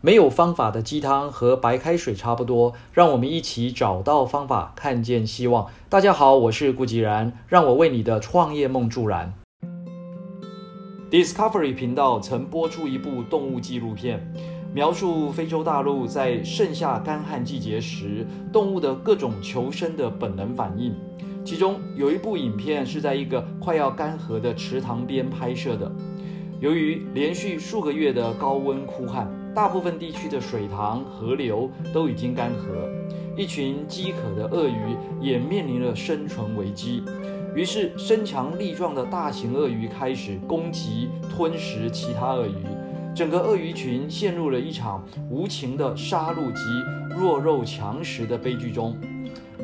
没有方法的鸡汤和白开水差不多，让我们一起找到方法，看见希望。大家好，我是顾吉然，让我为你的创业梦助燃。Discovery 频道曾播出一部动物纪录片，描述非洲大陆在盛夏干旱季节时动物的各种求生的本能反应。其中有一部影片是在一个快要干涸的池塘边拍摄的，由于连续数个月的高温枯旱。大部分地区的水塘、河流都已经干涸，一群饥渴的鳄鱼也面临了生存危机。于是，身强力壮的大型鳄鱼开始攻击、吞食其他鳄鱼，整个鳄鱼群陷入了一场无情的杀戮及弱肉强食的悲剧中。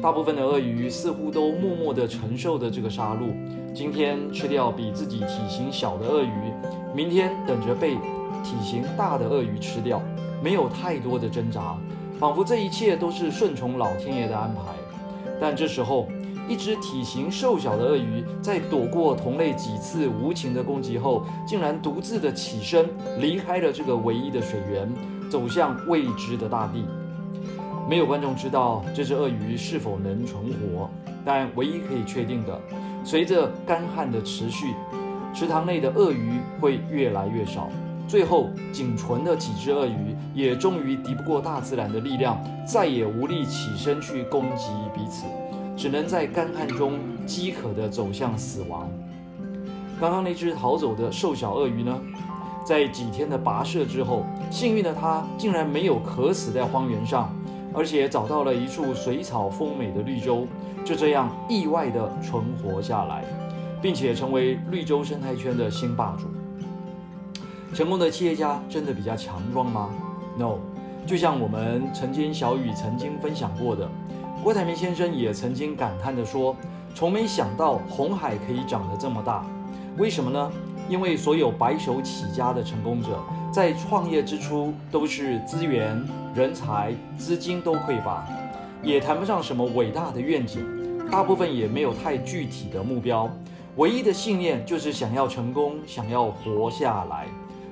大部分的鳄鱼似乎都默默地承受着这个杀戮，今天吃掉比自己体型小的鳄鱼，明天等着被。体型大的鳄鱼吃掉，没有太多的挣扎，仿佛这一切都是顺从老天爷的安排。但这时候，一只体型瘦小的鳄鱼在躲过同类几次无情的攻击后，竟然独自的起身离开了这个唯一的水源，走向未知的大地。没有观众知道这只鳄鱼是否能存活，但唯一可以确定的，随着干旱的持续，池塘内的鳄鱼会越来越少。最后，仅存的几只鳄鱼也终于敌不过大自然的力量，再也无力起身去攻击彼此，只能在干旱中饥渴地走向死亡。刚刚那只逃走的瘦小鳄鱼呢？在几天的跋涉之后，幸运的它竟然没有渴死在荒原上，而且找到了一处水草丰美的绿洲，就这样意外地存活下来，并且成为绿洲生态圈的新霸主。成功的企业家真的比较强壮吗？No，就像我们曾经小雨曾经分享过的，郭台铭先生也曾经感叹地说：“从没想到红海可以长得这么大。”为什么呢？因为所有白手起家的成功者在创业之初都是资源、人才、资金都匮乏，也谈不上什么伟大的愿景，大部分也没有太具体的目标，唯一的信念就是想要成功，想要活下来。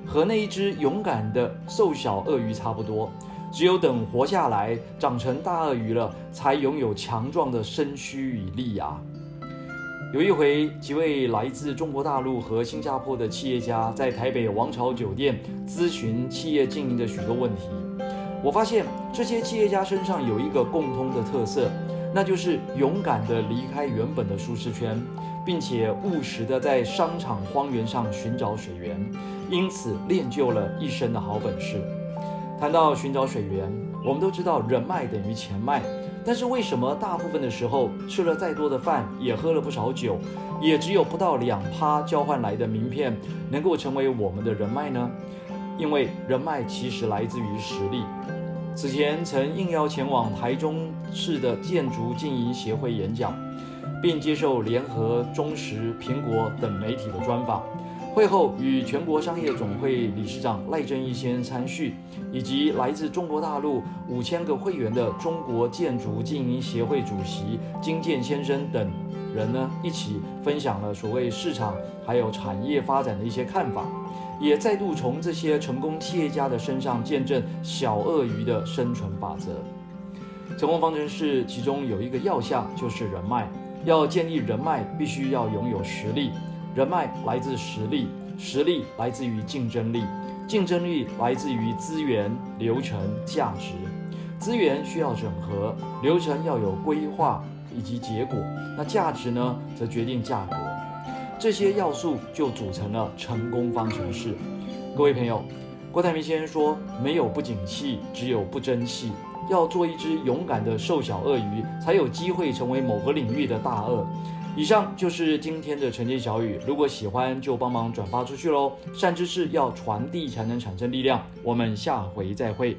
和那一只勇敢的瘦小鳄鱼差不多，只有等活下来，长成大鳄鱼了，才拥有强壮的身躯与利牙。有一回，几位来自中国大陆和新加坡的企业家在台北王朝酒店咨询企业经营的许多问题，我发现这些企业家身上有一个共通的特色，那就是勇敢地离开原本的舒适圈。并且务实的在商场荒原上寻找水源，因此练就了一身的好本事。谈到寻找水源，我们都知道人脉等于钱脉，但是为什么大部分的时候吃了再多的饭，也喝了不少酒，也只有不到两趴交换来的名片能够成为我们的人脉呢？因为人脉其实来自于实力。此前曾应邀前往台中市的建筑经营协会演讲。并接受联合、中时、苹果等媒体的专访。会后，与全国商业总会理事长赖正义先生参叙，以及来自中国大陆五千个会员的中国建筑经营协会主席金建先生等人呢，一起分享了所谓市场还有产业发展的一些看法，也再度从这些成功企业家的身上见证小鳄鱼的生存法则。成功方程式其中有一个要项，就是人脉。要建立人脉，必须要拥有实力。人脉来自实力，实力来自于竞争力，竞争力来自于资源、流程、价值。资源需要整合，流程要有规划以及结果。那价值呢，则决定价格。这些要素就组成了成功方程式。各位朋友，郭台铭先生说：“没有不景气，只有不争气。”要做一只勇敢的瘦小鳄鱼，才有机会成为某个领域的大鳄。以上就是今天的晨间小语，如果喜欢就帮忙转发出去喽。善知识要传递才能产生力量。我们下回再会。